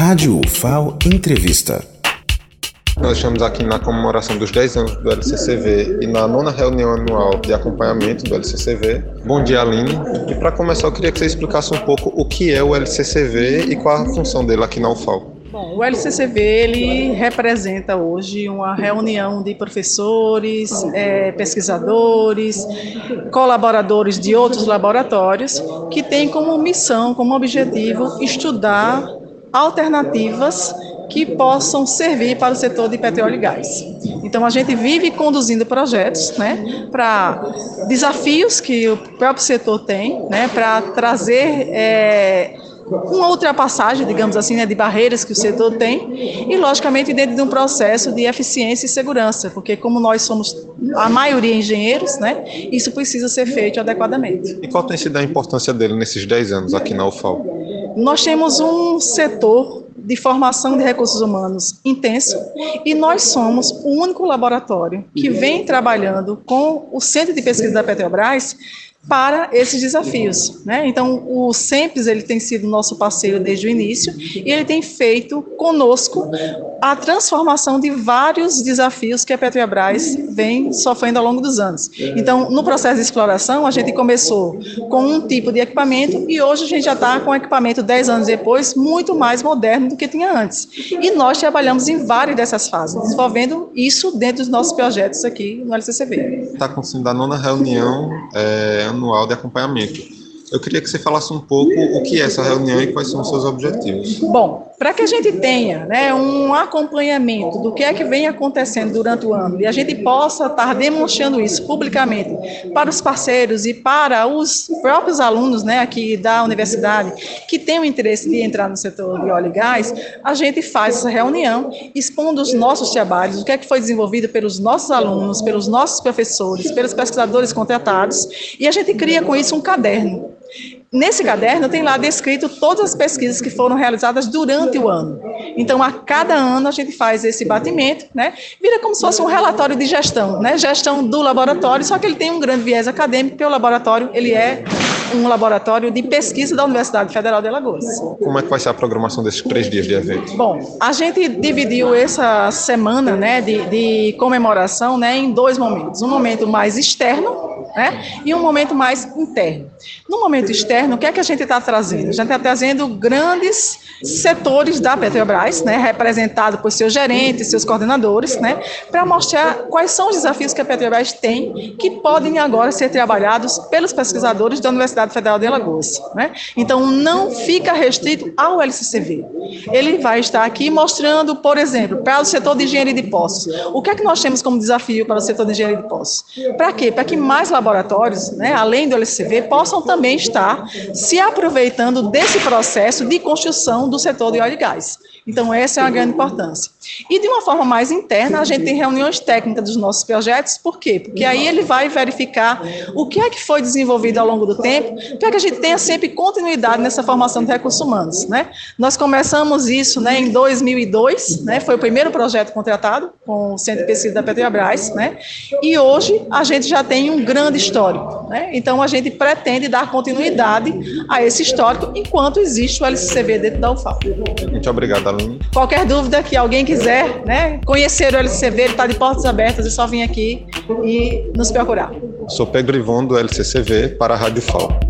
Rádio UFAO Entrevista. Nós estamos aqui na comemoração dos 10 anos do LCCV e na nona reunião anual de acompanhamento do LCCV. Bom dia, Aline. E para começar, eu queria que você explicasse um pouco o que é o LCCV e qual a função dele aqui na UFAO. Bom, o LCCV ele representa hoje uma reunião de professores, é, pesquisadores, colaboradores de outros laboratórios que tem como missão, como objetivo, estudar alternativas que possam servir para o setor de petróleo e gás. Então a gente vive conduzindo projetos, né, para desafios que o próprio setor tem, né, para trazer é, uma ultrapassagem, digamos assim, né, de barreiras que o setor tem e, logicamente, dentro de um processo de eficiência e segurança, porque como nós somos a maioria engenheiros, né, isso precisa ser feito adequadamente. E qual tem sido a importância dele nesses 10 anos aqui na UFAL? Nós temos um setor de formação de recursos humanos intenso e nós somos o único laboratório que vem trabalhando com o Centro de Pesquisa da Petrobras para esses desafios. Né? Então, o SEMPES ele tem sido nosso parceiro desde o início e ele tem feito conosco a transformação de vários desafios que a Petrobras vem sofrendo ao longo dos anos. Então, no processo de exploração, a gente começou com um tipo de equipamento e hoje a gente já está com um equipamento, 10 anos depois, muito mais moderno do que tinha antes. E nós trabalhamos em várias dessas fases, desenvolvendo isso dentro dos nossos projetos aqui no LCCB. Está acontecendo a nona reunião é, anual de acompanhamento. Eu queria que você falasse um pouco o que é essa reunião e quais são os seus objetivos. Bom, para que a gente tenha né, um acompanhamento do que é que vem acontecendo durante o ano e a gente possa estar demonstrando isso publicamente para os parceiros e para os próprios alunos né, aqui da universidade que têm o interesse de entrar no setor de óleo e gás, a gente faz essa reunião expondo os nossos trabalhos, o que é que foi desenvolvido pelos nossos alunos, pelos nossos professores, pelos pesquisadores contratados e a gente cria com isso um caderno Nesse caderno tem lá descrito todas as pesquisas que foram realizadas durante o ano. Então, a cada ano a gente faz esse batimento, né? Vira como se fosse um relatório de gestão, né? Gestão do laboratório, só que ele tem um grande viés acadêmico, porque o laboratório ele é um laboratório de pesquisa da Universidade Federal de Alagoas. Como é que vai ser a programação desses três dias de evento? Bom, a gente dividiu essa semana, né, de, de comemoração, né, em dois momentos. Um momento mais externo, né? E um momento mais interno. No momento externo, o que é que a gente está trazendo? A gente está trazendo grandes setores da Petrobras, né, representado por seus gerentes, seus coordenadores, né, para mostrar quais são os desafios que a Petrobras tem que podem agora ser trabalhados pelos pesquisadores da Universidade Federal de Alagoas. Né? Então, não fica restrito ao LCCV. Ele vai estar aqui mostrando, por exemplo, para o setor de engenharia de poços, o que é que nós temos como desafio para o setor de engenharia de poços? Para quê? Para que mais laboratórios, né, além do LCV, possam também estar se aproveitando desse processo de construção do setor de óleo e gás. Então, essa é uma grande importância. E de uma forma mais interna, a gente tem reuniões técnicas dos nossos projetos, por quê? Porque aí ele vai verificar o que é que foi desenvolvido ao longo do tempo, para que a gente tenha sempre continuidade nessa formação de recursos humanos. Né? Nós começamos isso né, em 2002, né, foi o primeiro projeto contratado com o Centro de Pesquisa da Petrobras, né, e hoje a gente já tem um grande histórico. Né? Então, a gente pretende dar continuidade a esse histórico enquanto existe o LCCV dentro da UFAL. Muito obrigado, Qualquer dúvida que alguém quiser né, conhecer o LCCV, ele está de portas abertas, é só vir aqui e nos procurar. Sou Pedro Ivon, do LCCV, para a Rádio FAO.